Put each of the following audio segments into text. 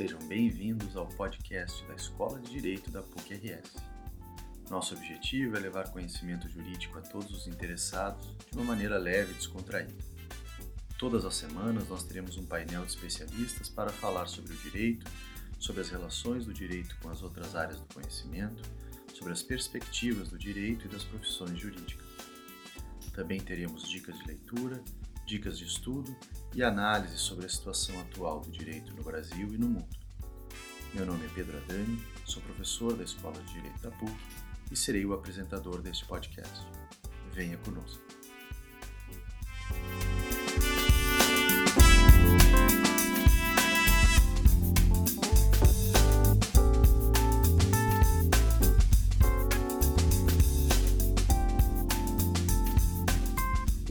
Sejam bem-vindos ao podcast da Escola de Direito da PUC-RS. Nosso objetivo é levar conhecimento jurídico a todos os interessados de uma maneira leve e descontraída. Todas as semanas nós teremos um painel de especialistas para falar sobre o direito, sobre as relações do direito com as outras áreas do conhecimento, sobre as perspectivas do direito e das profissões jurídicas. Também teremos dicas de leitura, dicas de estudo e análise sobre a situação atual do direito no Brasil e no mundo. Meu nome é Pedro Adani, sou professor da Escola de Direito da PUC e serei o apresentador deste podcast. Venha conosco.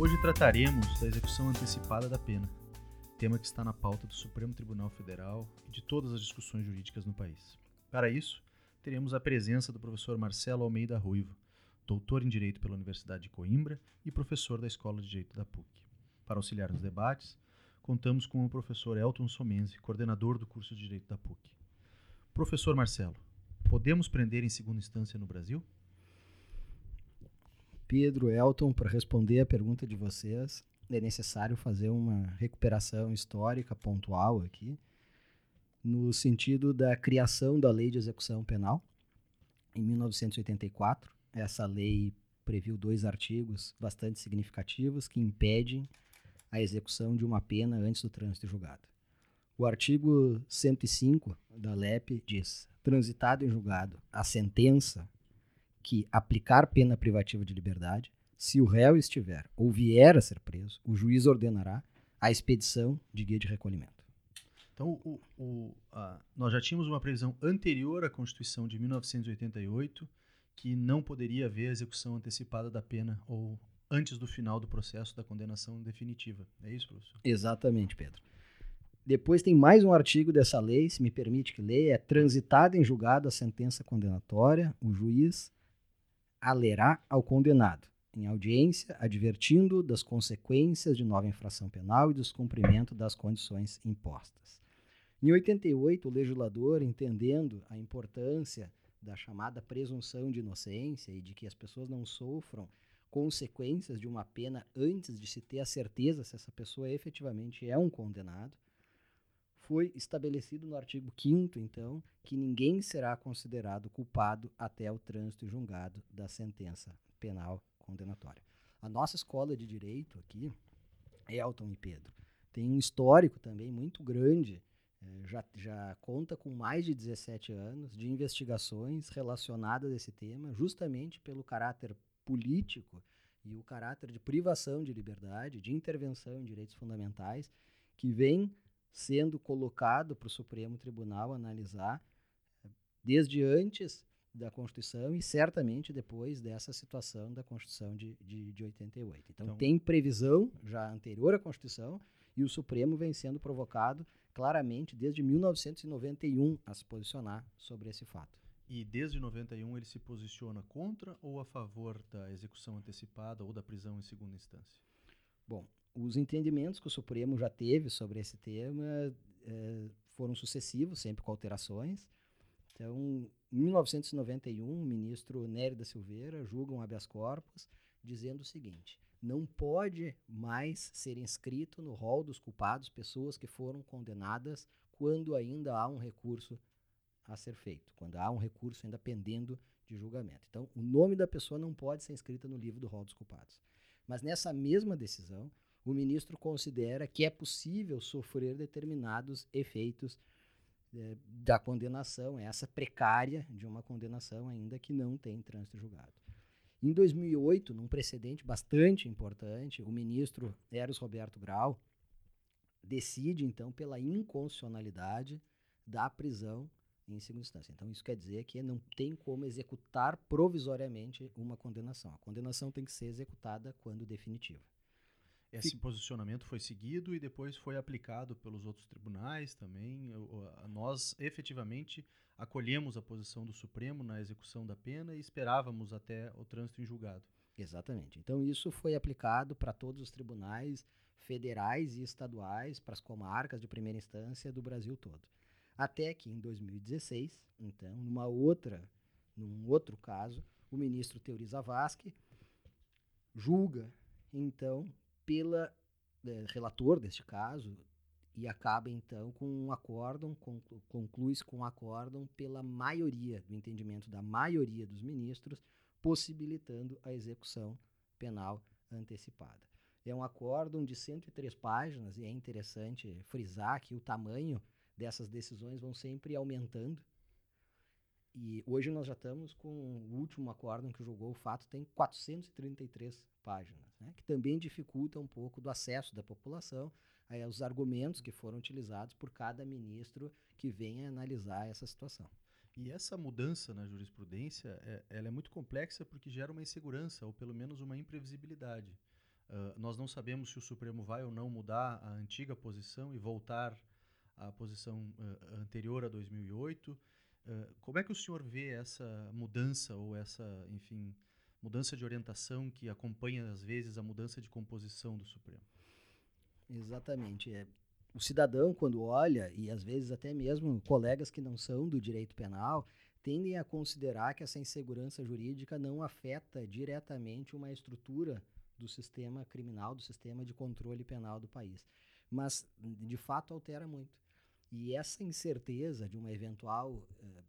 Hoje trataremos da execução antecipada da pena, tema que está na pauta do Supremo Tribunal Federal e de todas as discussões jurídicas no país. Para isso, teremos a presença do professor Marcelo Almeida Ruivo, doutor em Direito pela Universidade de Coimbra e professor da Escola de Direito da PUC. Para auxiliar nos debates, contamos com o professor Elton Somenzi, coordenador do curso de Direito da PUC. Professor Marcelo, podemos prender em segunda instância no Brasil? Pedro, Elton, para responder a pergunta de vocês, é necessário fazer uma recuperação histórica pontual aqui, no sentido da criação da Lei de Execução Penal, em 1984. Essa lei previu dois artigos bastante significativos que impedem a execução de uma pena antes do trânsito julgado. O artigo 105 da LEP diz: transitado em julgado a sentença que aplicar pena privativa de liberdade, se o réu estiver ou vier a ser preso, o juiz ordenará a expedição de guia de recolhimento. Então, o, o, a, nós já tínhamos uma previsão anterior à Constituição de 1988 que não poderia haver execução antecipada da pena ou antes do final do processo da condenação definitiva. É isso, professor? Exatamente, Pedro. Depois tem mais um artigo dessa lei, se me permite que leia, é transitada em julgado a sentença condenatória, o juiz alerá ao condenado, em audiência, advertindo das consequências de nova infração penal e descumprimento das condições impostas. Em 88, o legislador, entendendo a importância da chamada presunção de inocência e de que as pessoas não sofram consequências de uma pena antes de se ter a certeza se essa pessoa efetivamente é um condenado, foi estabelecido no artigo 5 então, que ninguém será considerado culpado até o trânsito julgado da sentença penal condenatória. A nossa escola de direito aqui, Elton e Pedro, tem um histórico também muito grande, eh, já, já conta com mais de 17 anos de investigações relacionadas a esse tema, justamente pelo caráter político e o caráter de privação de liberdade, de intervenção em direitos fundamentais, que vem sendo colocado para o Supremo Tribunal analisar desde antes da Constituição e certamente depois dessa situação da Constituição de, de, de 88. Então, então, tem previsão já anterior à Constituição e o Supremo vem sendo provocado claramente desde 1991 a se posicionar sobre esse fato. E desde 91 ele se posiciona contra ou a favor da execução antecipada ou da prisão em segunda instância? Bom, os entendimentos que o Supremo já teve sobre esse tema é, foram sucessivos, sempre com alterações. Então, em 1991, o ministro Nery da Silveira julga um habeas corpus dizendo o seguinte: não pode mais ser inscrito no rol dos culpados pessoas que foram condenadas quando ainda há um recurso a ser feito, quando há um recurso ainda pendendo de julgamento. Então, o nome da pessoa não pode ser inscrito no livro do rol dos culpados. Mas nessa mesma decisão, o ministro considera que é possível sofrer determinados efeitos é, da condenação, essa precária de uma condenação ainda que não tem trânsito julgado. Em 2008, num precedente bastante importante, o ministro Eros Roberto Grau decide, então, pela inconstitucionalidade da prisão em segunda instância. Então, isso quer dizer que não tem como executar provisoriamente uma condenação. A condenação tem que ser executada quando definitiva. Esse posicionamento foi seguido e depois foi aplicado pelos outros tribunais também. Nós efetivamente acolhemos a posição do Supremo na execução da pena e esperávamos até o trânsito em julgado. Exatamente. Então isso foi aplicado para todos os tribunais federais e estaduais, para as comarcas de primeira instância do Brasil todo. Até que em 2016, então, numa outra, num outro caso, o ministro Teori Zavascki julga, então, pela é, relator deste caso, e acaba então com um acórdão, conclui-se com um acórdão pela maioria, do entendimento da maioria dos ministros, possibilitando a execução penal antecipada. É um acórdão de 103 páginas e é interessante frisar que o tamanho dessas decisões vão sempre aumentando. E hoje nós já estamos com o último acórdão que julgou o fato, tem 433 páginas, né, que também dificulta um pouco do acesso da população é, os argumentos que foram utilizados por cada ministro que venha analisar essa situação. E essa mudança na jurisprudência, é, ela é muito complexa porque gera uma insegurança, ou pelo menos uma imprevisibilidade. Uh, nós não sabemos se o Supremo vai ou não mudar a antiga posição e voltar à posição uh, anterior a 2008. Uh, como é que o senhor vê essa mudança ou essa, enfim, mudança de orientação que acompanha às vezes a mudança de composição do Supremo? Exatamente. É, o cidadão, quando olha, e às vezes até mesmo colegas que não são do direito penal, tendem a considerar que essa insegurança jurídica não afeta diretamente uma estrutura do sistema criminal, do sistema de controle penal do país. Mas, de fato, altera muito. E essa incerteza de uma eventual eh,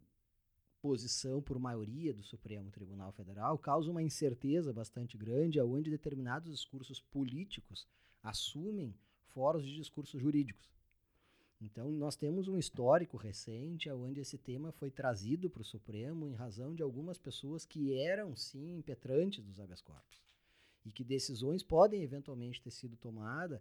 posição por maioria do Supremo Tribunal Federal causa uma incerteza bastante grande, onde determinados discursos políticos assumem fóruns de discursos jurídicos. Então, nós temos um histórico recente onde esse tema foi trazido para o Supremo em razão de algumas pessoas que eram, sim, impetrantes dos habeas corpus. E que decisões podem eventualmente ter sido tomadas,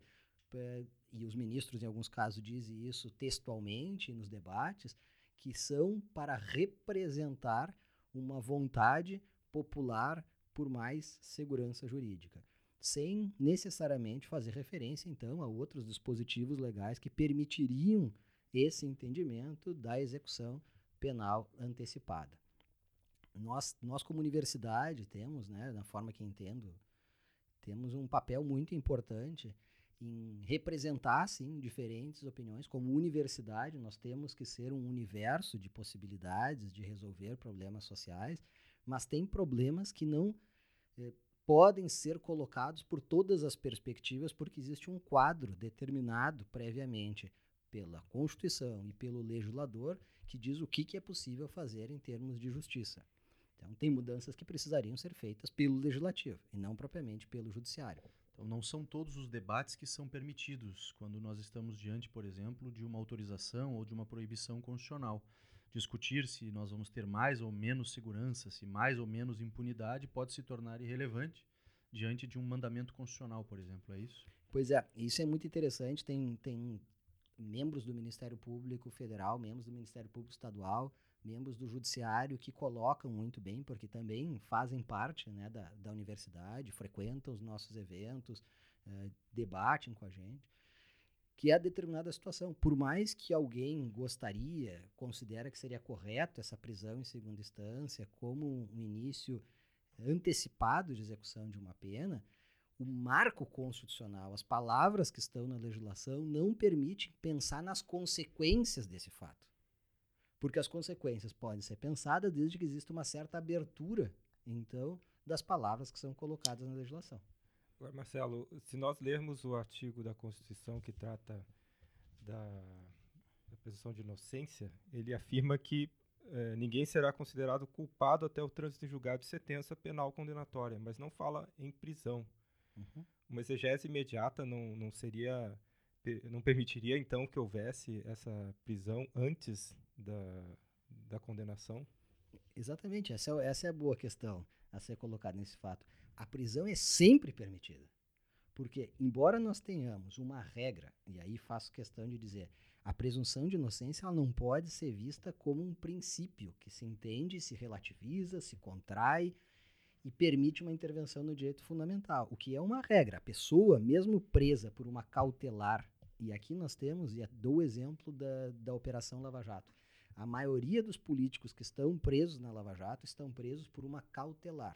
é, e os ministros, em alguns casos, dizem isso textualmente nos debates, que são para representar uma vontade popular por mais segurança jurídica sem necessariamente fazer referência, então, a outros dispositivos legais que permitiriam esse entendimento da execução penal antecipada. Nós, nós como universidade, temos, né, na forma que entendo, temos um papel muito importante em representar, sim, diferentes opiniões. Como universidade, nós temos que ser um universo de possibilidades de resolver problemas sociais, mas tem problemas que não eh, podem ser colocados por todas as perspectivas, porque existe um quadro determinado previamente pela Constituição e pelo legislador que diz o que, que é possível fazer em termos de justiça. Então, tem mudanças que precisariam ser feitas pelo legislativo e não propriamente pelo judiciário. Então, não são todos os debates que são permitidos quando nós estamos diante, por exemplo, de uma autorização ou de uma proibição constitucional discutir se nós vamos ter mais ou menos segurança, se mais ou menos impunidade pode se tornar irrelevante diante de um mandamento constitucional, por exemplo, é isso? Pois é, isso é muito interessante. Tem, tem membros do Ministério Público Federal, membros do Ministério Público Estadual, membros do Judiciário que colocam muito bem, porque também fazem parte né, da, da universidade, frequentam os nossos eventos, uh, debatem com a gente que é a determinada situação. Por mais que alguém gostaria, considera que seria correto essa prisão em segunda instância como um início antecipado de execução de uma pena, o marco constitucional, as palavras que estão na legislação não permitem pensar nas consequências desse fato. Porque as consequências podem ser pensadas desde que exista uma certa abertura, então, das palavras que são colocadas na legislação. Agora, Marcelo, se nós lermos o artigo da Constituição que trata da, da presunção de inocência, ele afirma que é, ninguém será considerado culpado até o trânsito em julgado de sentença penal condenatória, mas não fala em prisão. Uhum. Uma exegese imediata não, não seria, não permitiria então que houvesse essa prisão antes da, da condenação? Exatamente, essa é, essa é a boa questão a ser colocada nesse fato a prisão é sempre permitida. Porque, embora nós tenhamos uma regra, e aí faço questão de dizer, a presunção de inocência ela não pode ser vista como um princípio que se entende, se relativiza, se contrai e permite uma intervenção no direito fundamental, o que é uma regra. A pessoa, mesmo presa por uma cautelar, e aqui nós temos, e dou o exemplo da, da Operação Lava Jato, a maioria dos políticos que estão presos na Lava Jato estão presos por uma cautelar.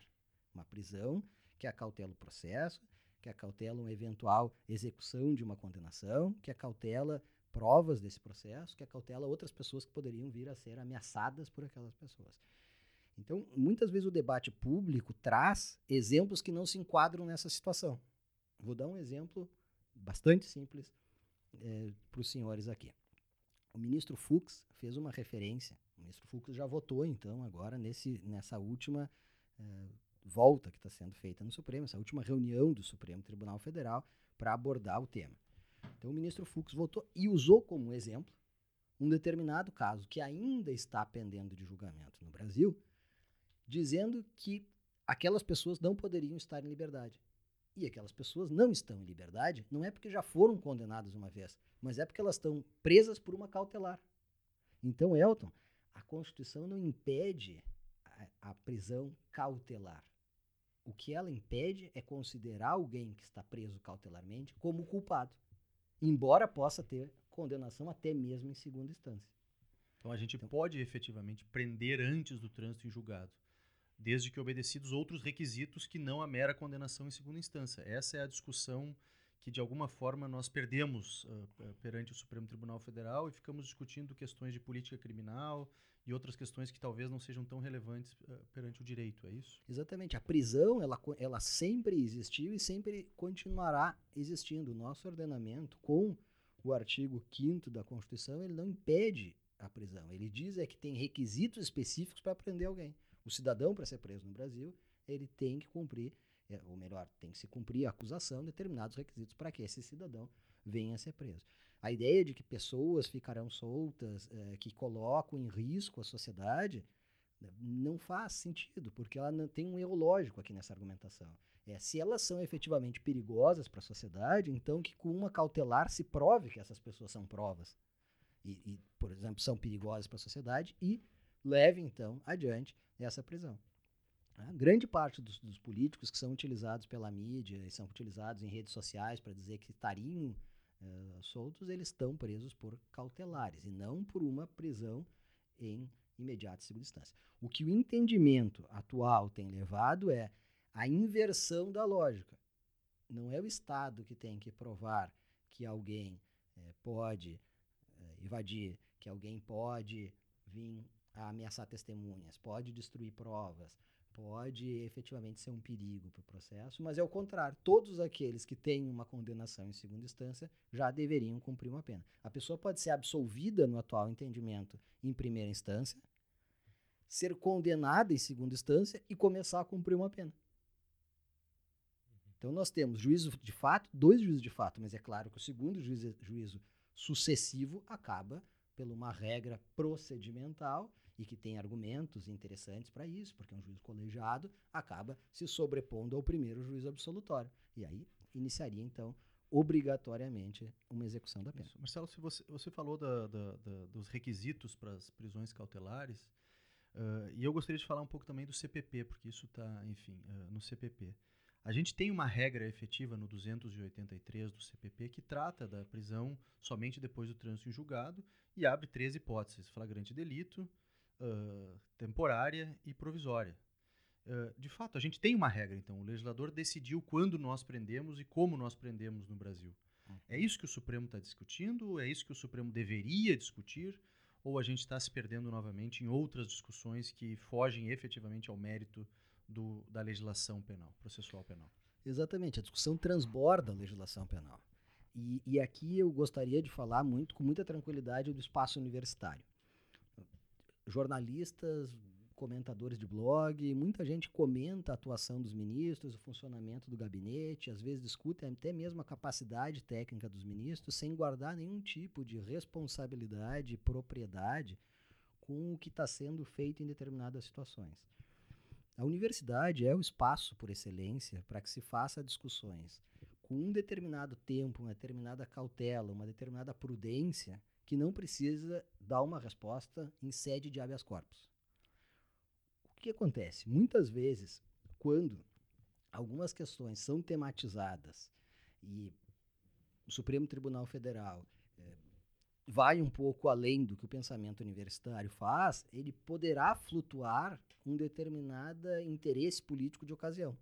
Uma prisão que acautela o processo, que acautela uma eventual execução de uma condenação, que acautela provas desse processo, que acautela outras pessoas que poderiam vir a ser ameaçadas por aquelas pessoas. Então, muitas vezes o debate público traz exemplos que não se enquadram nessa situação. Vou dar um exemplo bastante simples é, para os senhores aqui. O ministro Fux fez uma referência. O ministro Fux já votou, então, agora nesse, nessa última é, volta que está sendo feita no Supremo, essa última reunião do Supremo Tribunal Federal para abordar o tema. Então, o ministro Fux votou e usou como exemplo um determinado caso que ainda está pendendo de julgamento no Brasil, dizendo que aquelas pessoas não poderiam estar em liberdade. E aquelas pessoas não estão em liberdade, não é porque já foram condenadas uma vez, mas é porque elas estão presas por uma cautelar. Então, Elton, a Constituição não impede a, a prisão cautelar. O que ela impede é considerar alguém que está preso cautelarmente como culpado, embora possa ter condenação até mesmo em segunda instância. Então a gente então, pode efetivamente prender antes do trânsito em julgado desde que obedecidos outros requisitos que não a mera condenação em segunda instância. Essa é a discussão que, de alguma forma, nós perdemos uh, perante o Supremo Tribunal Federal e ficamos discutindo questões de política criminal e outras questões que talvez não sejam tão relevantes uh, perante o direito, é isso? Exatamente. A prisão, ela, ela sempre existiu e sempre continuará existindo. O nosso ordenamento, com o artigo 5 da Constituição, ele não impede a prisão. Ele diz é que tem requisitos específicos para prender alguém. O cidadão, para ser preso no Brasil, ele tem que cumprir, é, ou melhor, tem que se cumprir a acusação, determinados requisitos para que esse cidadão venha a ser preso. A ideia de que pessoas ficarão soltas, é, que colocam em risco a sociedade, né, não faz sentido, porque ela não tem um erro lógico aqui nessa argumentação. É, se elas são efetivamente perigosas para a sociedade, então que com uma cautelar se prove que essas pessoas são provas. E, e por exemplo, são perigosas para a sociedade e leve então adiante essa prisão. A grande parte dos, dos, políticos que são utilizados pela mídia e são utilizados em redes sociais para dizer que estariam uh, soltos, eles estão presos por cautelares e não por uma prisão em imediata segunda instância. O que o entendimento atual tem levado é a inversão da lógica. Não é o Estado que tem que provar que alguém eh, pode eh, invadir, que alguém pode vir a ameaçar testemunhas, pode destruir provas, pode efetivamente ser um perigo para o processo, mas é o contrário. Todos aqueles que têm uma condenação em segunda instância já deveriam cumprir uma pena. A pessoa pode ser absolvida no atual entendimento em primeira instância, ser condenada em segunda instância e começar a cumprir uma pena. Então nós temos juízo de fato, dois juízos de fato, mas é claro que o segundo juízo, juízo sucessivo acaba por uma regra procedimental e que tem argumentos interessantes para isso, porque um juiz colegiado acaba se sobrepondo ao primeiro juiz absolutório. E aí iniciaria, então, obrigatoriamente uma execução da pena. Isso. Marcelo, se você, você falou da, da, da, dos requisitos para as prisões cautelares, uh, e eu gostaria de falar um pouco também do CPP, porque isso está, enfim, uh, no CPP. A gente tem uma regra efetiva no 283 do CPP que trata da prisão somente depois do trânsito em julgado e abre três hipóteses: flagrante delito, uh, temporária e provisória. Uh, de fato, a gente tem uma regra, então. O legislador decidiu quando nós prendemos e como nós prendemos no Brasil. É isso que o Supremo está discutindo? É isso que o Supremo deveria discutir? Ou a gente está se perdendo novamente em outras discussões que fogem efetivamente ao mérito do, da legislação penal, processual penal? Exatamente, a discussão transborda a legislação penal. E, e aqui eu gostaria de falar muito, com muita tranquilidade, do espaço universitário jornalistas, comentadores de blog, muita gente comenta a atuação dos ministros, o funcionamento do gabinete, às vezes discutem até mesmo a capacidade técnica dos ministros, sem guardar nenhum tipo de responsabilidade, propriedade com o que está sendo feito em determinadas situações. A universidade é o espaço por excelência para que se faça discussões com um determinado tempo, uma determinada cautela, uma determinada prudência que não precisa dar uma resposta em sede de habeas corpus. O que acontece? Muitas vezes, quando algumas questões são tematizadas e o Supremo Tribunal Federal é, vai um pouco além do que o pensamento universitário faz, ele poderá flutuar um determinado interesse político de ocasião.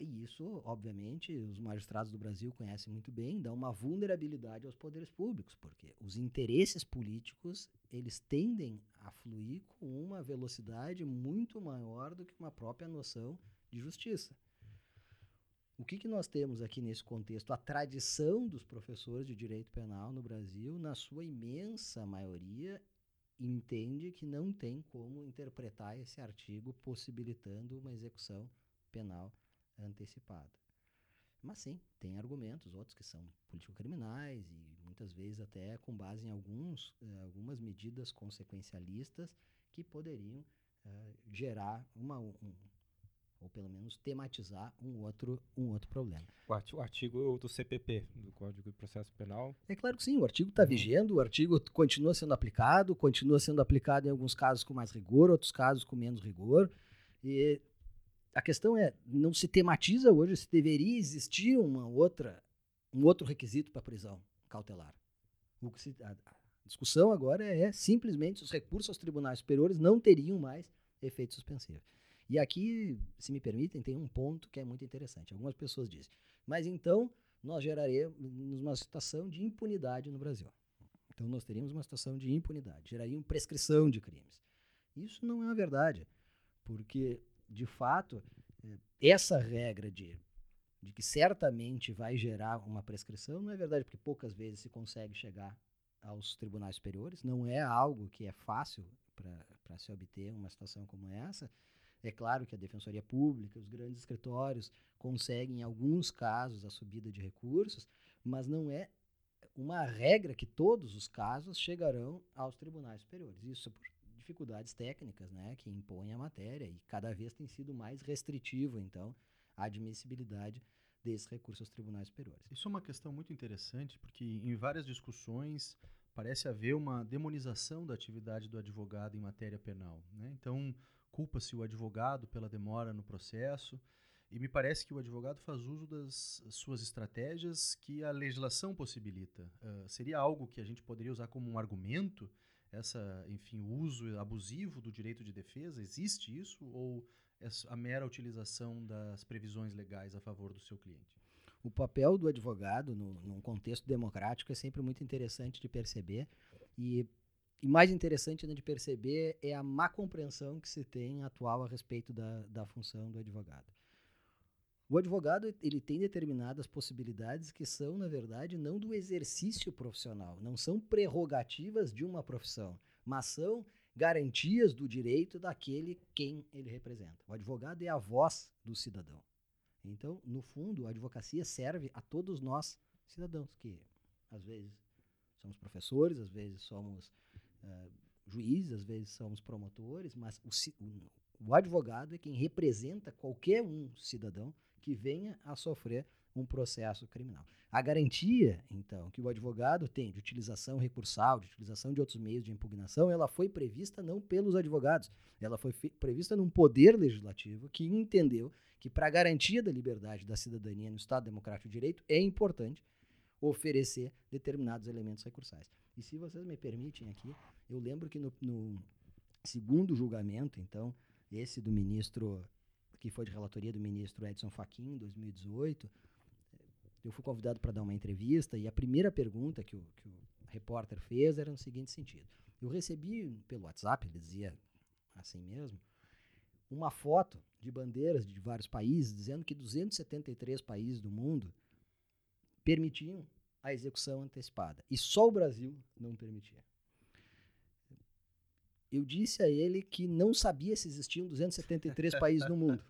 E isso, obviamente, os magistrados do Brasil conhecem muito bem, dá uma vulnerabilidade aos poderes públicos, porque os interesses políticos, eles tendem a fluir com uma velocidade muito maior do que uma própria noção de justiça. O que, que nós temos aqui nesse contexto? A tradição dos professores de direito penal no Brasil, na sua imensa maioria, entende que não tem como interpretar esse artigo possibilitando uma execução penal antecipada. Mas sim, tem argumentos, outros que são político-criminais e muitas vezes até com base em alguns, uh, algumas medidas consequencialistas que poderiam uh, gerar uma, um, ou pelo menos tematizar um outro, um outro problema. O artigo do CPP, do Código de Processo Penal? É claro que sim, o artigo está uhum. vigendo, o artigo continua sendo aplicado, continua sendo aplicado em alguns casos com mais rigor, outros casos com menos rigor, e a questão é, não se tematiza hoje se deveria existir uma outra, um outro requisito para prisão cautelar. O que se, a, discussão agora é, simplesmente os recursos aos tribunais superiores não teriam mais efeito suspensivo. E aqui, se me permitem, tem um ponto que é muito interessante. Algumas pessoas dizem, mas então nós geraremos uma situação de impunidade no Brasil. Então nós teríamos uma situação de impunidade, geraria prescrição de crimes. Isso não é uma verdade, porque de fato, eh, essa regra de, de que certamente vai gerar uma prescrição não é verdade, porque poucas vezes se consegue chegar aos tribunais superiores, não é algo que é fácil para se obter uma situação como essa. É claro que a Defensoria Pública, os grandes escritórios conseguem, em alguns casos, a subida de recursos, mas não é uma regra que todos os casos chegarão aos tribunais superiores. Isso por dificuldades técnicas né, que impõem a matéria e cada vez tem sido mais restritivo, então, a admissibilidade desses recursos aos tribunais superiores. Isso é uma questão muito interessante, porque em várias discussões parece haver uma demonização da atividade do advogado em matéria penal. Né? Então, culpa-se o advogado pela demora no processo, e me parece que o advogado faz uso das suas estratégias que a legislação possibilita. Uh, seria algo que a gente poderia usar como um argumento essa, enfim, uso abusivo do direito de defesa? Existe isso ou é a mera utilização das previsões legais a favor do seu cliente? O papel do advogado no, num contexto democrático é sempre muito interessante de perceber e, e mais interessante ainda de perceber é a má compreensão que se tem atual a respeito da, da função do advogado. O advogado ele tem determinadas possibilidades que são, na verdade, não do exercício profissional, não são prerrogativas de uma profissão, mas são garantias do direito daquele quem ele representa. O advogado é a voz do cidadão. Então, no fundo, a advocacia serve a todos nós cidadãos, que às vezes somos professores, às vezes somos uh, juízes, às vezes somos promotores, mas o, o, o advogado é quem representa qualquer um cidadão que venha a sofrer um processo criminal. A garantia, então, que o advogado tem de utilização recursal, de utilização de outros meios de impugnação, ela foi prevista não pelos advogados, ela foi prevista num poder legislativo que entendeu que para a garantia da liberdade da cidadania no Estado Democrático de Direito é importante oferecer determinados elementos recursais. E se vocês me permitem aqui, eu lembro que no, no segundo julgamento, então, esse do ministro que foi de relatoria do ministro Edson Fachin, em 2018, eu fui convidado para dar uma entrevista e a primeira pergunta que o, que o repórter fez era no seguinte sentido. Eu recebi pelo WhatsApp, ele dizia assim mesmo, uma foto de bandeiras de vários países dizendo que 273 países do mundo permitiam a execução antecipada e só o Brasil não permitia eu disse a ele que não sabia se existiam 273 países no mundo.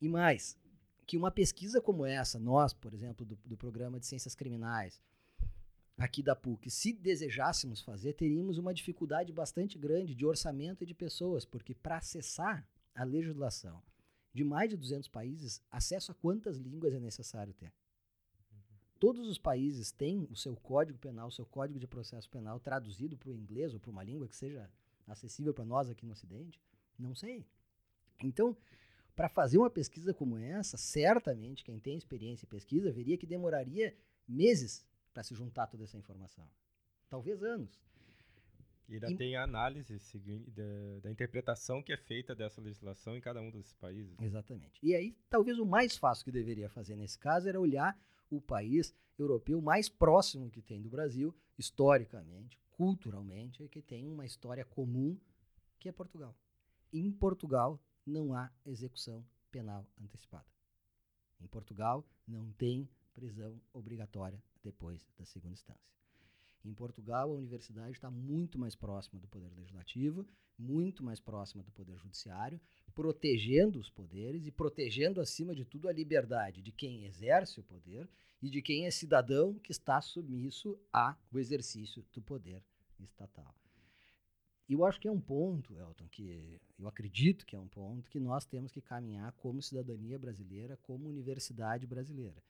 E mais, que uma pesquisa como essa, nós, por exemplo, do, do programa de ciências criminais, aqui da PUC, se desejássemos fazer, teríamos uma dificuldade bastante grande de orçamento e de pessoas, porque para acessar a legislação de mais de 200 países, acesso a quantas línguas é necessário ter? Todos os países têm o seu código penal, o seu código de processo penal traduzido para o inglês ou para uma língua que seja acessível para nós aqui no Ocidente? Não sei. Então, para fazer uma pesquisa como essa, certamente quem tem experiência em pesquisa veria que demoraria meses para se juntar toda essa informação. Talvez anos. E ainda tem a análise da, da, interpretação que é feita dessa legislação em cada um desses países. Exatamente. E aí, talvez o mais fácil que deveria fazer nesse caso era olhar o país europeu mais próximo que tem do Brasil, historicamente, culturalmente, e que tem uma história comum, que é Portugal. Em Portugal não há execução penal antecipada. Em Portugal não tem prisão obrigatória depois da segunda instância. Em Portugal, a universidade está muito mais próxima do poder legislativo, muito mais próxima do poder judiciário, protegendo os poderes e protegendo, acima de tudo, a liberdade de quem exerce o poder e de quem é cidadão que está submisso ao exercício do poder estatal. E eu acho que é um ponto, Elton, que eu acredito que é um ponto que nós temos que caminhar como cidadania brasileira, como universidade brasileira.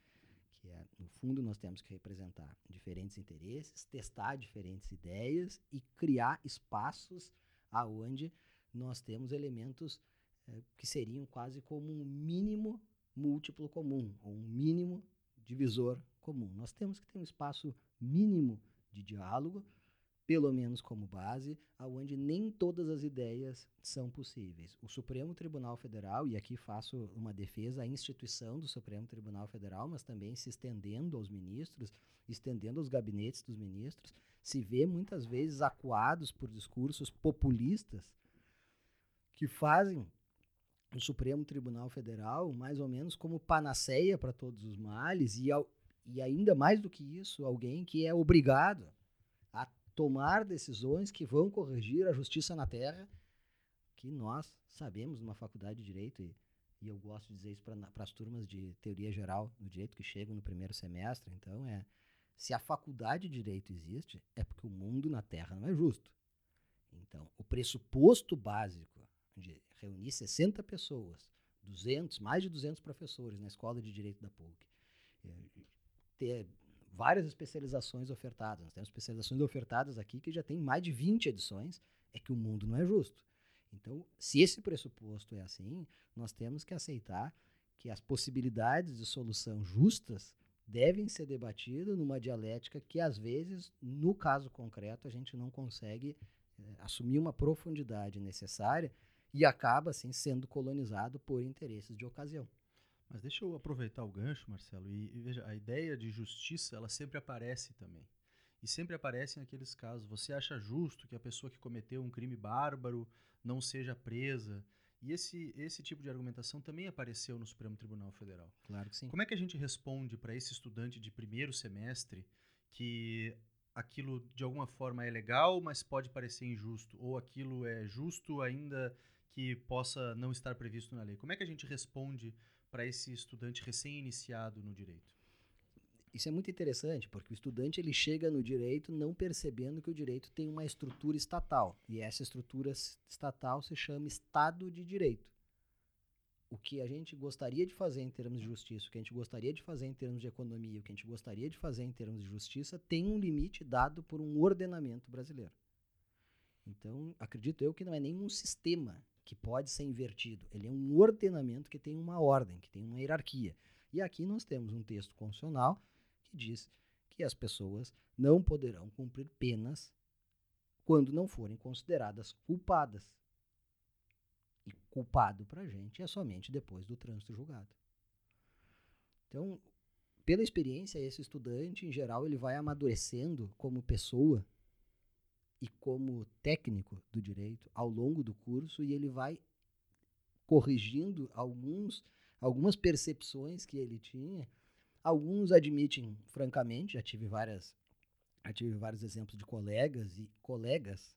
Que é, no fundo, nós temos que representar diferentes interesses, testar diferentes ideias e criar espaços aonde nós temos elementos é, que seriam quase como um mínimo múltiplo comum, ou um mínimo divisor comum. Nós temos que ter um espaço mínimo de diálogo, pelo menos como base, aonde nem todas as ideias são possíveis. O Supremo Tribunal Federal, e aqui faço uma defesa à instituição do Supremo Tribunal Federal, mas também se estendendo aos ministros, estendendo aos gabinetes dos ministros, se vê muitas vezes acuados por discursos populistas que fazem o Supremo Tribunal Federal mais ou menos como panaceia para todos os males e, ao, e ainda mais do que isso, alguém que é obrigado tomar decisões que vão corrigir a justiça na terra, que nós sabemos numa faculdade de direito, e, e eu gosto de dizer isso para as turmas de teoria geral do direito que chegam no primeiro semestre, então é se a faculdade de direito existe, é porque o mundo na terra não é justo. Então, o pressuposto básico de reunir 60 pessoas, 200, mais de 200 professores na escola de direito da PUC, é, ter várias especializações ofertadas. Nós temos especializações ofertadas aqui que já tem mais de 20 edições, é que o mundo não é justo. Então, se esse pressuposto é assim, nós temos que aceitar que as possibilidades de solução justas devem ser debatidas numa dialética que, às vezes, no caso concreto, a gente não consegue é, assumir uma profundidade necessária e acaba, assim, sendo colonizado por interesses de ocasião. Mas deixa eu aproveitar o gancho, Marcelo, e, e, veja, a ideia de justiça, ela sempre aparece também. E sempre aparece naqueles casos. Você acha justo que a pessoa que cometeu um crime bárbaro não seja presa? E esse, esse tipo de argumentação também apareceu no Supremo Tribunal Federal. Claro que sim. Como é que a gente responde para esse estudante de primeiro semestre que aquilo de alguma forma é legal, mas pode parecer injusto, ou aquilo é justo ainda que possa não estar previsto na lei? Como é que a gente responde para esse estudante recém-iniciado no direito? Isso é muito interessante, porque o estudante ele chega no direito não percebendo que o direito tem uma estrutura estatal, e essa estrutura estatal se chama Estado de Direito. O que a gente gostaria de fazer em termos de justiça, o que a gente gostaria de fazer em termos de economia, o que a gente gostaria de fazer em termos de justiça, tem um limite dado por um ordenamento brasileiro. Então, acredito eu que não é nenhum sistema que pode ser invertido. Ele é um ordenamento que tem uma ordem, que tem uma hierarquia. E aqui nós temos um texto constitucional que diz que as pessoas não poderão cumprir penas quando não forem consideradas culpadas. E culpado para a gente é somente depois do trânsito julgado. Então, pela experiência, esse estudante, em geral, ele vai amadurecendo como pessoa e como técnico do direito ao longo do curso e ele vai corrigindo alguns algumas percepções que ele tinha. Alguns admitem francamente, já tive várias já tive vários exemplos de colegas e colegas,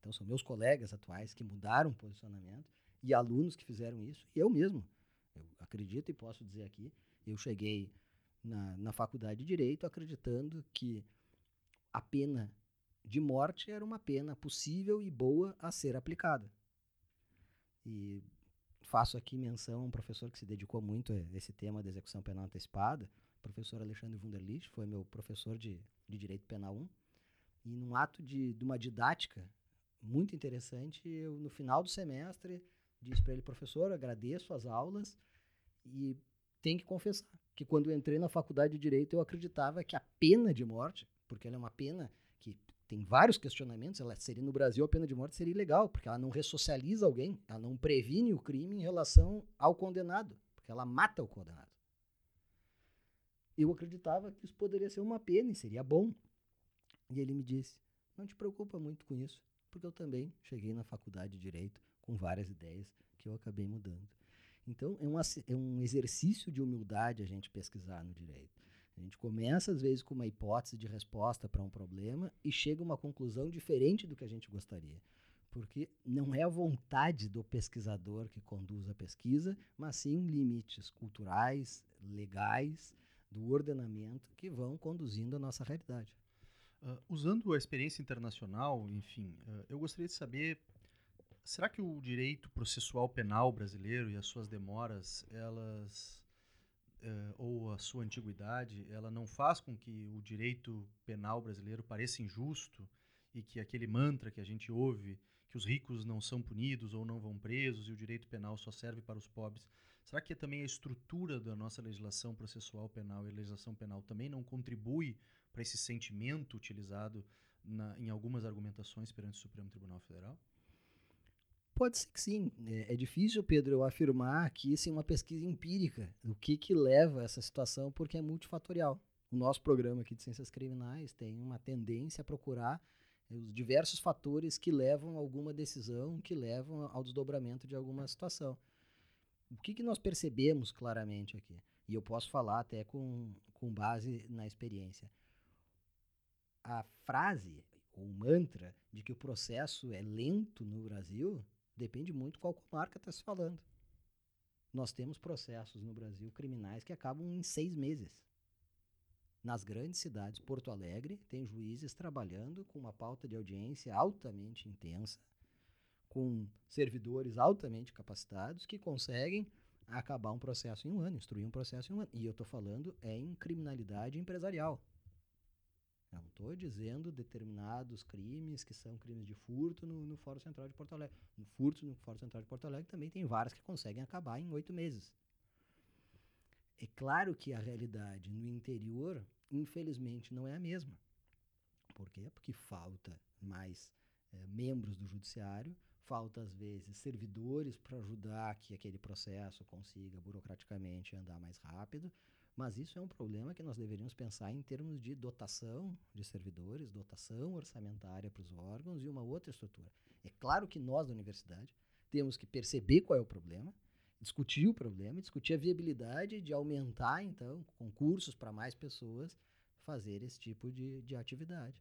então são meus colegas atuais que mudaram o posicionamento e alunos que fizeram isso, e eu mesmo. Eu acredito e posso dizer aqui, eu cheguei na, na faculdade de Direito acreditando que a pena de morte era uma pena possível e boa a ser aplicada. E faço aqui menção a um professor que se dedicou muito a esse tema da execução penal antecipada, o professor Alexandre Wunderlich, foi meu professor de, de Direito Penal 1. E num ato de, de uma didática muito interessante, eu no final do semestre disse para ele, professor, agradeço as aulas e tenho que confessar que quando eu entrei na faculdade de Direito eu acreditava que a pena de morte, porque ela é uma pena tem vários questionamentos. Ela seria no Brasil a pena de morte seria ilegal, porque ela não ressocializa alguém, ela não previne o crime em relação ao condenado, porque ela mata o condenado. Eu acreditava que isso poderia ser uma pena e seria bom. E ele me disse: "Não te preocupa muito com isso, porque eu também cheguei na faculdade de direito com várias ideias que eu acabei mudando". Então, é um, é um exercício de humildade a gente pesquisar no direito. A gente começa, às vezes, com uma hipótese de resposta para um problema e chega a uma conclusão diferente do que a gente gostaria. Porque não é a vontade do pesquisador que conduz a pesquisa, mas sim limites culturais, legais, do ordenamento que vão conduzindo a nossa realidade. Uh, usando a experiência internacional, enfim, uh, eu gostaria de saber será que o direito processual penal brasileiro e as suas demoras, elas uh, ou a sua antiguidade, ela não faz com que o direito penal brasileiro pareça injusto e que aquele mantra que a gente ouve, que os ricos não são punidos ou não vão presos e o direito penal só serve para os pobres, será que também a estrutura da nossa legislação processual penal e legislação penal também não contribui para esse sentimento utilizado na, em algumas argumentações perante o Supremo Tribunal Federal? Pode ser que sim. É, é, difícil, Pedro, eu afirmar que isso é uma pesquisa empírica. O que, que leva a essa situação, porque é multifatorial. O nosso programa aqui de Ciências Criminais tem uma tendência a procurar os diversos fatores que levam a alguma decisão, que levam ao desdobramento de alguma situação. O que, que nós percebemos claramente aqui? E eu posso falar até com, com base na experiência. A frase, ou mantra, de que o processo é lento no Brasil Depende muito qual comarca está se falando. Nós temos processos no Brasil criminais que acabam em seis meses. Nas grandes cidades, Porto Alegre tem juízes trabalhando com uma pauta de audiência altamente intensa, com servidores altamente capacitados que conseguem acabar um processo em um ano, instruir um processo em um ano. E eu estou falando é em criminalidade empresarial. Não estou dizendo determinados crimes que são crimes de furto no, no Fórum Central de Porto Alegre. No furto no Fórum Central de Porto Alegre também tem vários que conseguem acabar em oito meses. É claro que a realidade no interior, infelizmente, não é a mesma. Por quê? Porque falta mais é, membros do judiciário, falta às vezes servidores para ajudar que aquele processo consiga burocraticamente andar mais rápido, mas isso é um problema que nós deveríamos pensar em termos de dotação de servidores, dotação orçamentária para os órgãos e uma outra estrutura. É claro que nós da universidade temos que perceber qual é o problema, discutir o problema, discutir a viabilidade de aumentar, então, concursos para mais pessoas fazer esse tipo de, de atividade.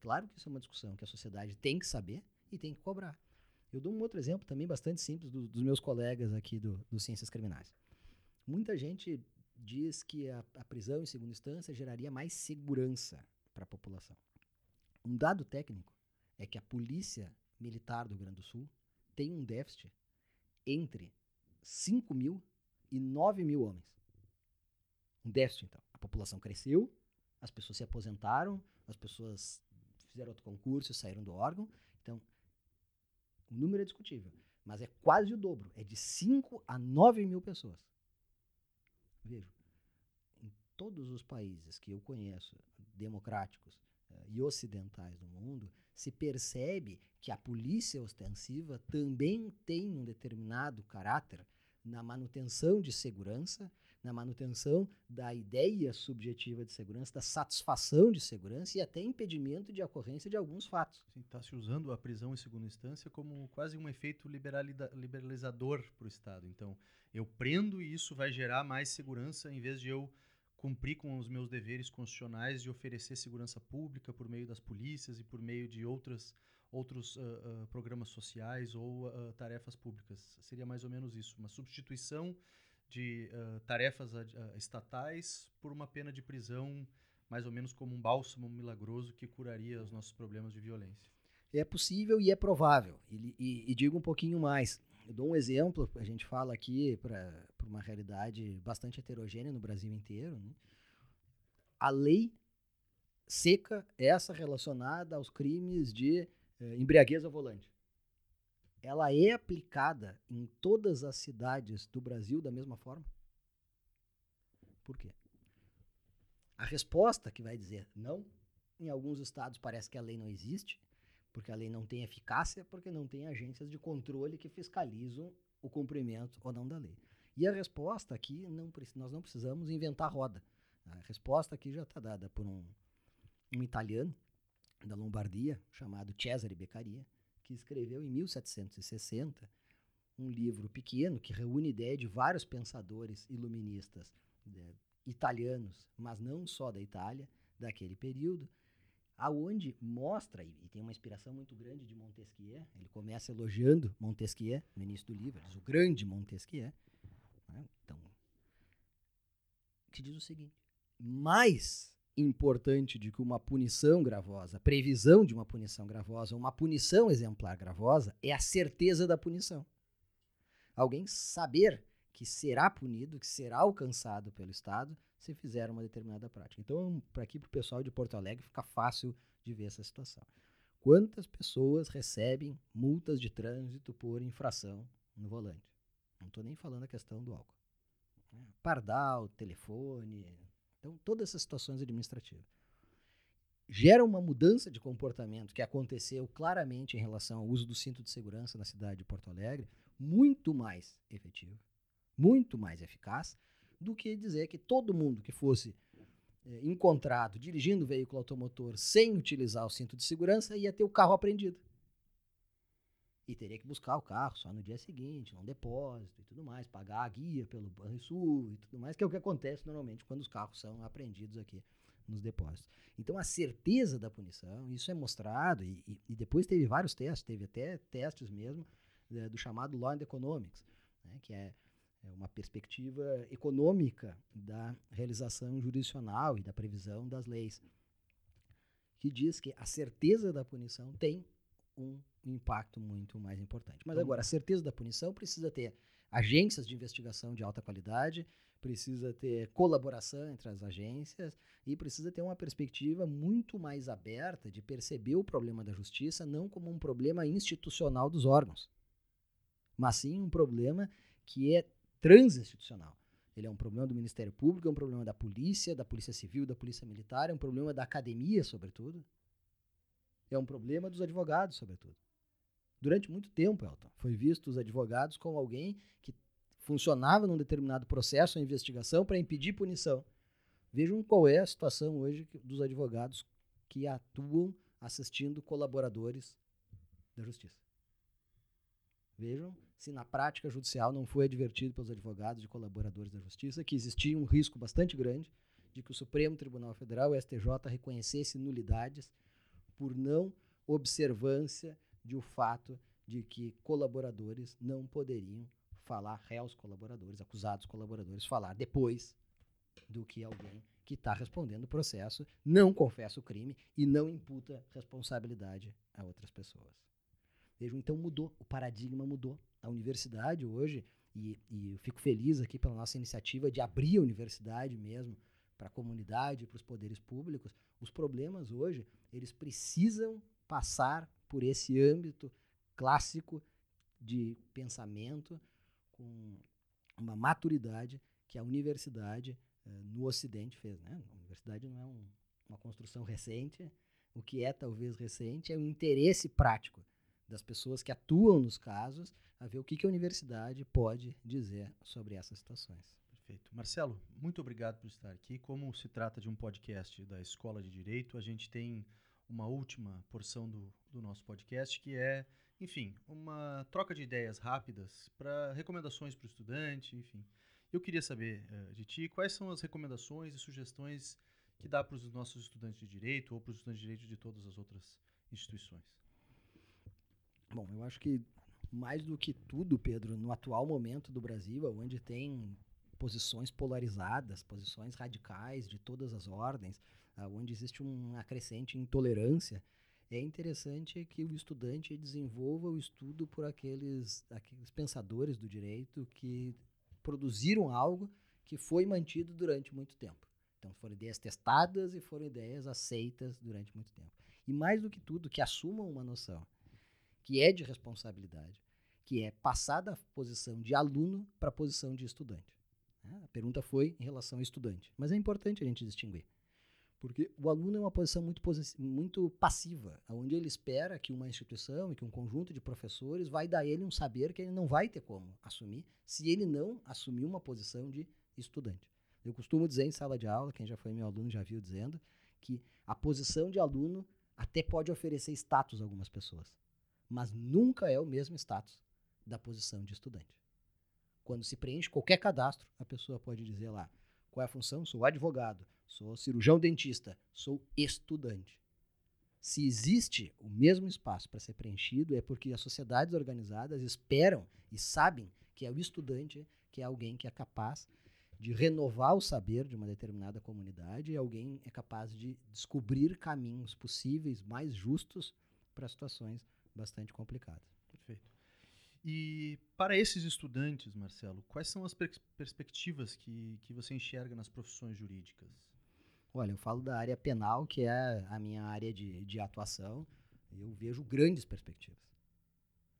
Claro que isso é uma discussão que a sociedade tem que saber e tem que cobrar. Eu dou um outro exemplo também bastante simples do, dos meus colegas aqui do, do Ciências Criminais. Muita gente diz que a, a prisão em segunda instância geraria mais segurança para a população. Um dado técnico é que a polícia militar do Rio Grande do Sul tem um déficit entre 5 mil e 9 mil homens. Um déficit, então. A população cresceu, as pessoas se aposentaram, as pessoas fizeram outro concurso saíram do órgão. Então, o número é discutível, mas é quase o dobro. É de 5 a 9 mil pessoas. Vejo, em todos os países que eu conheço, democráticos uh, e ocidentais do mundo, se percebe que a polícia ostensiva também tem um determinado caráter na manutenção de segurança, na manutenção da ideia subjetiva de segurança, da satisfação de segurança e até impedimento de ocorrência de alguns fatos. Está se usando a prisão em segunda instância como quase um efeito liberalizador para o Estado. Então, eu prendo e isso vai gerar mais segurança em vez de eu cumprir com os meus deveres constitucionais de oferecer segurança pública por meio das polícias e por meio de outras, outros uh, uh, programas sociais ou uh, tarefas públicas. Seria mais ou menos isso, uma substituição de tarefas estatais por uma pena de prisão, mais ou menos como um bálsamo milagroso que curaria os nossos problemas de violência. É possível e é provável. E, e, e digo um pouquinho mais. Eu dou um exemplo, a gente fala aqui para uma realidade bastante heterogênea no Brasil inteiro. Né? A lei seca, essa relacionada aos crimes de eh, embriaguez ao volante, ela é aplicada em todas as cidades do Brasil da mesma forma? Por quê? A resposta que vai dizer não Em alguns estados parece que a lei não existe, porque a lei não tem eficácia, porque não tem agências de controle que fiscalizam o cumprimento ou não da lei. E a resposta aqui, não, nós não precisamos inventar roda. A resposta aqui já está dada por um, um italiano da Lombardia, chamado Cesare Beccaria, que escreveu em 1760 um livro pequeno que reúne ideia de vários pensadores iluministas né, italianos, mas não só da Itália, daquele período, aonde mostra, e tem uma inspiração muito grande de Montesquieu, ele começa elogiando Montesquieu no início do livro, diz o grande Montesquieu, né? então, que diz o seguinte, mais importante do que uma punição gravosa, previsão de uma punição gravosa, uma punição exemplar gravosa, é a certeza da punição. Alguém saber que será punido, que será alcançado pelo Estado se fizer uma determinada prática. Então, para aqui para o pessoal de Porto Alegre fica fácil de ver essa situação. Quantas pessoas recebem multas de trânsito por infração no volante? Não estou nem falando a questão do álcool. Pardal, telefone, então, todas essas situações administrativas. Gera uma mudança de comportamento que aconteceu claramente em relação ao uso do cinto de segurança na cidade de Porto Alegre, muito mais efetivo, muito mais eficaz, do que dizer que todo mundo que fosse é, encontrado dirigindo veículo automotor sem utilizar o cinto de segurança ia ter o carro apreendido. E teria que buscar o carro só no dia seguinte, num depósito e tudo mais, pagar a guia pelo Banrisul e tudo mais, que é o que acontece normalmente quando os carros são apreendidos aqui nos depósitos. Então a certeza da punição, isso é mostrado, e, e, e depois teve vários testes, teve até testes mesmo é, do chamado Law and Economics, né, que é, é uma perspectiva econômica da realização jurisdicional e da previsão das leis, que diz que a certeza da punição tem um impacto muito mais importante. Mas agora, a certeza da punição precisa ter agências de investigação de alta qualidade, precisa ter colaboração entre as agências e precisa ter uma perspectiva muito mais aberta de perceber o problema da justiça não como um problema institucional dos órgãos, mas sim um problema que é transinstitucional. Ele é um problema do Ministério Público, é um problema da polícia, da polícia civil, da polícia militar, é um problema da academia, sobretudo, é um problema dos advogados, sobretudo. Durante muito tempo, Elton, foi visto os advogados como alguém que funcionava num determinado processo ou investigação para impedir punição. Vejam qual é a situação hoje dos advogados que atuam assistindo colaboradores da justiça. Vejam se na prática judicial não foi advertido pelos advogados de colaboradores da justiça que existia um risco bastante grande de que o Supremo Tribunal Federal, o STJ, reconhecesse nulidades por não observância de o fato de que colaboradores não poderiam falar, réus colaboradores, acusados colaboradores, falar depois do que alguém que está respondendo o processo não confessa o crime e não imputa responsabilidade a outras pessoas. Vejam, então mudou, o paradigma mudou. A universidade hoje, e, e eu fico feliz aqui pela nossa iniciativa de abrir a universidade mesmo para a comunidade, para os poderes públicos, os problemas hoje, eles precisam passar por esse âmbito clássico de pensamento com uma maturidade que a universidade uh, no Ocidente fez. Né? A universidade não é um, uma construção recente, o que é talvez recente é o interesse prático das pessoas que atuam nos casos a ver o que, que a universidade pode dizer sobre essas situações. Perfeito. Marcelo, muito obrigado por estar aqui. Como se trata de um podcast da Escola de Direito, a gente tem uma última porção do, do nosso podcast que é, enfim, uma troca de ideias rápidas para recomendações para o estudante, enfim. Eu queria saber uh, de ti quais são as recomendações e sugestões que dá para os nossos estudantes de direito ou para os estudantes de direito de todas as outras instituições. Bom, eu acho que mais do que tudo, Pedro, no atual momento do Brasil, onde tem posições polarizadas, posições radicais de todas as ordens, onde existe uma crescente intolerância, é interessante que o estudante desenvolva o estudo por aqueles, aqueles pensadores do direito que produziram algo que foi mantido durante muito tempo. Então foram ideias testadas e foram ideias aceitas durante muito tempo. E mais do que tudo, que assumam uma noção que é de responsabilidade, que é passar da posição de aluno para a posição de estudante. Né? A pergunta foi em relação ao estudante, mas é importante a gente distinguir. Porque o aluno é uma posição muito, muito passiva, onde ele espera que uma instituição e que um conjunto de professores vai dar ele um saber que ele não vai ter como assumir se ele não assumir uma posição de estudante. Eu costumo dizer em sala de aula, quem já foi meu aluno já viu dizendo, que a posição de aluno até pode oferecer status a algumas pessoas, mas nunca é o mesmo status da posição de estudante. Quando se preenche qualquer cadastro, a pessoa pode dizer lá qual é a função, sou advogado, sou cirurgião dentista, sou estudante. Se existe o mesmo espaço para ser preenchido, é porque as sociedades organizadas esperam e sabem que é o estudante que é alguém que é capaz de renovar o saber de uma determinada comunidade e alguém é capaz de descobrir caminhos possíveis mais justos para situações bastante complicadas. Perfeito. E para esses estudantes, Marcelo, quais são as pers perspectivas que, que você enxerga nas profissões jurídicas? Olha, eu falo da área penal, que é a minha área de, de atuação, eu vejo grandes perspectivas.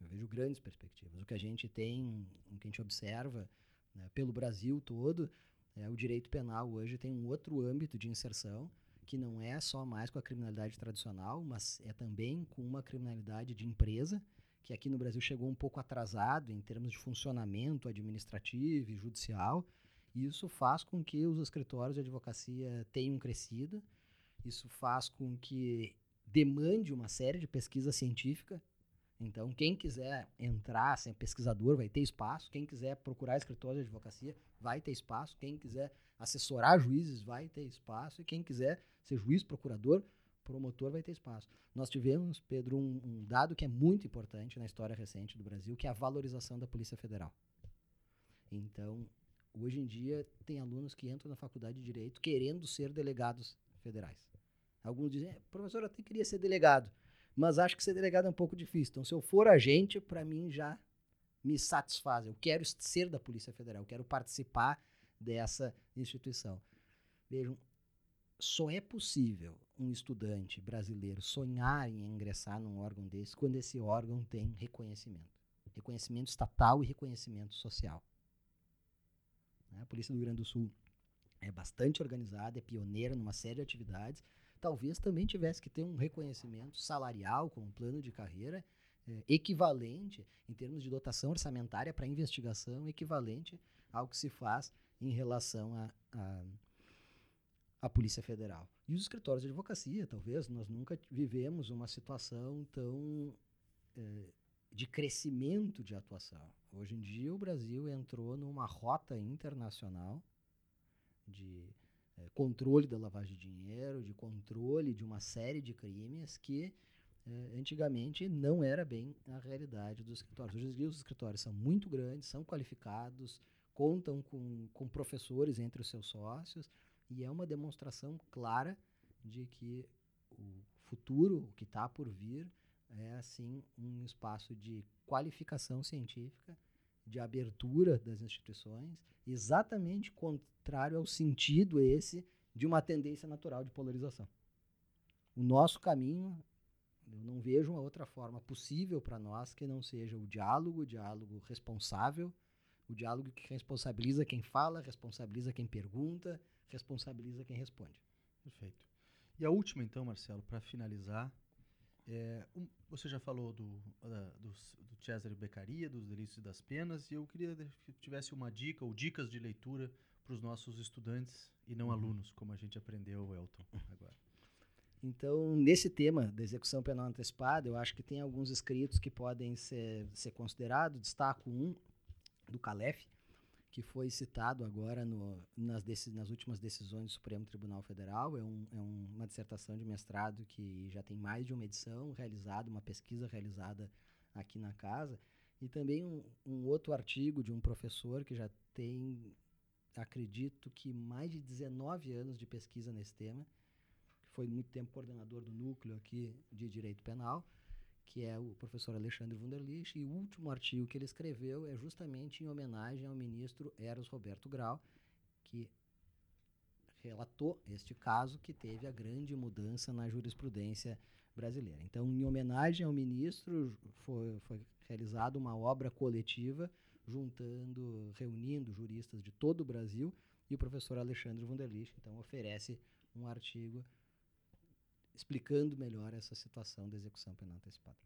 Eu vejo grandes perspectivas. O que a gente tem, o que a gente observa né, pelo Brasil todo, é, o direito penal hoje tem um outro âmbito de inserção, que não é só mais com a criminalidade tradicional, mas é também com uma criminalidade de empresa, que aqui no Brasil chegou um pouco atrasado em termos de funcionamento administrativo e judicial, isso faz com que os escritórios de advocacia tenham crescido, isso faz com que demande uma série de pesquisa científica. Então, quem quiser entrar, ser pesquisador, vai ter espaço. Quem quiser procurar escritório de advocacia, vai ter espaço. Quem quiser assessorar juízes, vai ter espaço. E quem quiser ser juiz, procurador, promotor, vai ter espaço. Nós tivemos, Pedro, um, um dado que é muito importante na história recente do Brasil, que é a valorização da Polícia Federal. Então, Hoje em dia, tem alunos que entram na faculdade de Direito querendo ser delegados federais. Alguns dizem, é, professor, eu até queria ser delegado, mas acho que ser delegado é um pouco difícil. Então, se eu for agente, para mim já me satisfaz. Eu quero ser da Polícia Federal, eu quero participar dessa instituição. Vejam, só é possível um estudante brasileiro sonhar em ingressar num órgão desse quando esse órgão tem reconhecimento. Reconhecimento estatal e reconhecimento social. Né? A Polícia do Rio Grande do Sul é bastante organizada, é pioneira numa série de atividades. Talvez também tivesse que ter um reconhecimento salarial como plano de carreira é, equivalente, em termos de dotação orçamentária para investigação, equivalente ao que se faz em relação à a, a, a, Polícia Federal. E os escritórios de advocacia, talvez, nós nunca vivemos uma situação tão é, de crescimento de atuação. Hoje em dia, o Brasil entrou numa rota internacional de é, controle da lavagem de dinheiro, de controle de uma série de crimes que é, antigamente não era bem a realidade dos escritórios. Hoje os escritórios são muito grandes, são qualificados, contam com, com professores entre os seus sócios e é uma demonstração clara de que o futuro, o que está por vir, é assim um espaço de qualificação científica, de abertura das instituições, exatamente contrário ao sentido esse de uma tendência natural de polarização. O nosso caminho, eu não vejo uma outra forma possível para nós que não seja o diálogo, o diálogo responsável, o diálogo que responsabiliza quem fala, responsabiliza quem pergunta, responsabiliza quem responde. Perfeito. E a última, então, Marcelo, para finalizar, é, um, você já falou do, da, do, do Cesare Beccaria, dos Delícios e das Penas, e eu queria que tivesse uma dica ou dicas de leitura para os nossos estudantes e não uhum. alunos, como a gente aprendeu, Elton, agora. Então, nesse tema da execução penal antecipada, eu acho que tem alguns escritos que podem ser, ser considerados. Destaco um do Calef, que foi citado agora no, nas, nas, últimas decisões do Supremo Tribunal Federal. É, um, é um, uma dissertação de mestrado que já tem mais de uma edição realizada, uma pesquisa realizada aqui na casa. E também um, um outro artigo de um professor que já tem, acredito que mais de 19 anos de pesquisa nesse tema, que foi muito tempo coordenador do núcleo aqui de direito penal que é o professor Alexandre Wunderlich, e o último artigo que ele escreveu é justamente em homenagem ao ministro Eros Roberto Grau, que relatou este caso que teve a grande mudança na jurisprudência brasileira. Então, em homenagem ao ministro, foi, foi realizada uma obra coletiva juntando, reunindo juristas de todo o Brasil, e o professor Alexandre Wunderlich, então, oferece um artigo explicando melhor essa situação da execução penal antecipada.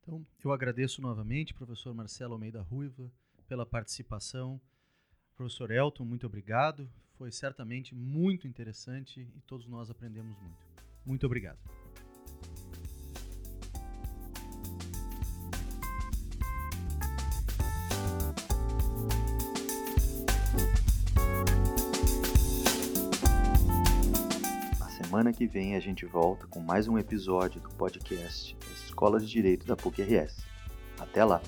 Então, eu agradeço novamente, professor Marcelo Almeida Ruiva, pela participação. Professor Elton, muito obrigado. Foi certamente muito interessante e todos nós aprendemos muito. Muito obrigado. Semana que vem a gente volta com mais um episódio do podcast Escola de Direito da PUC-RS. Até lá!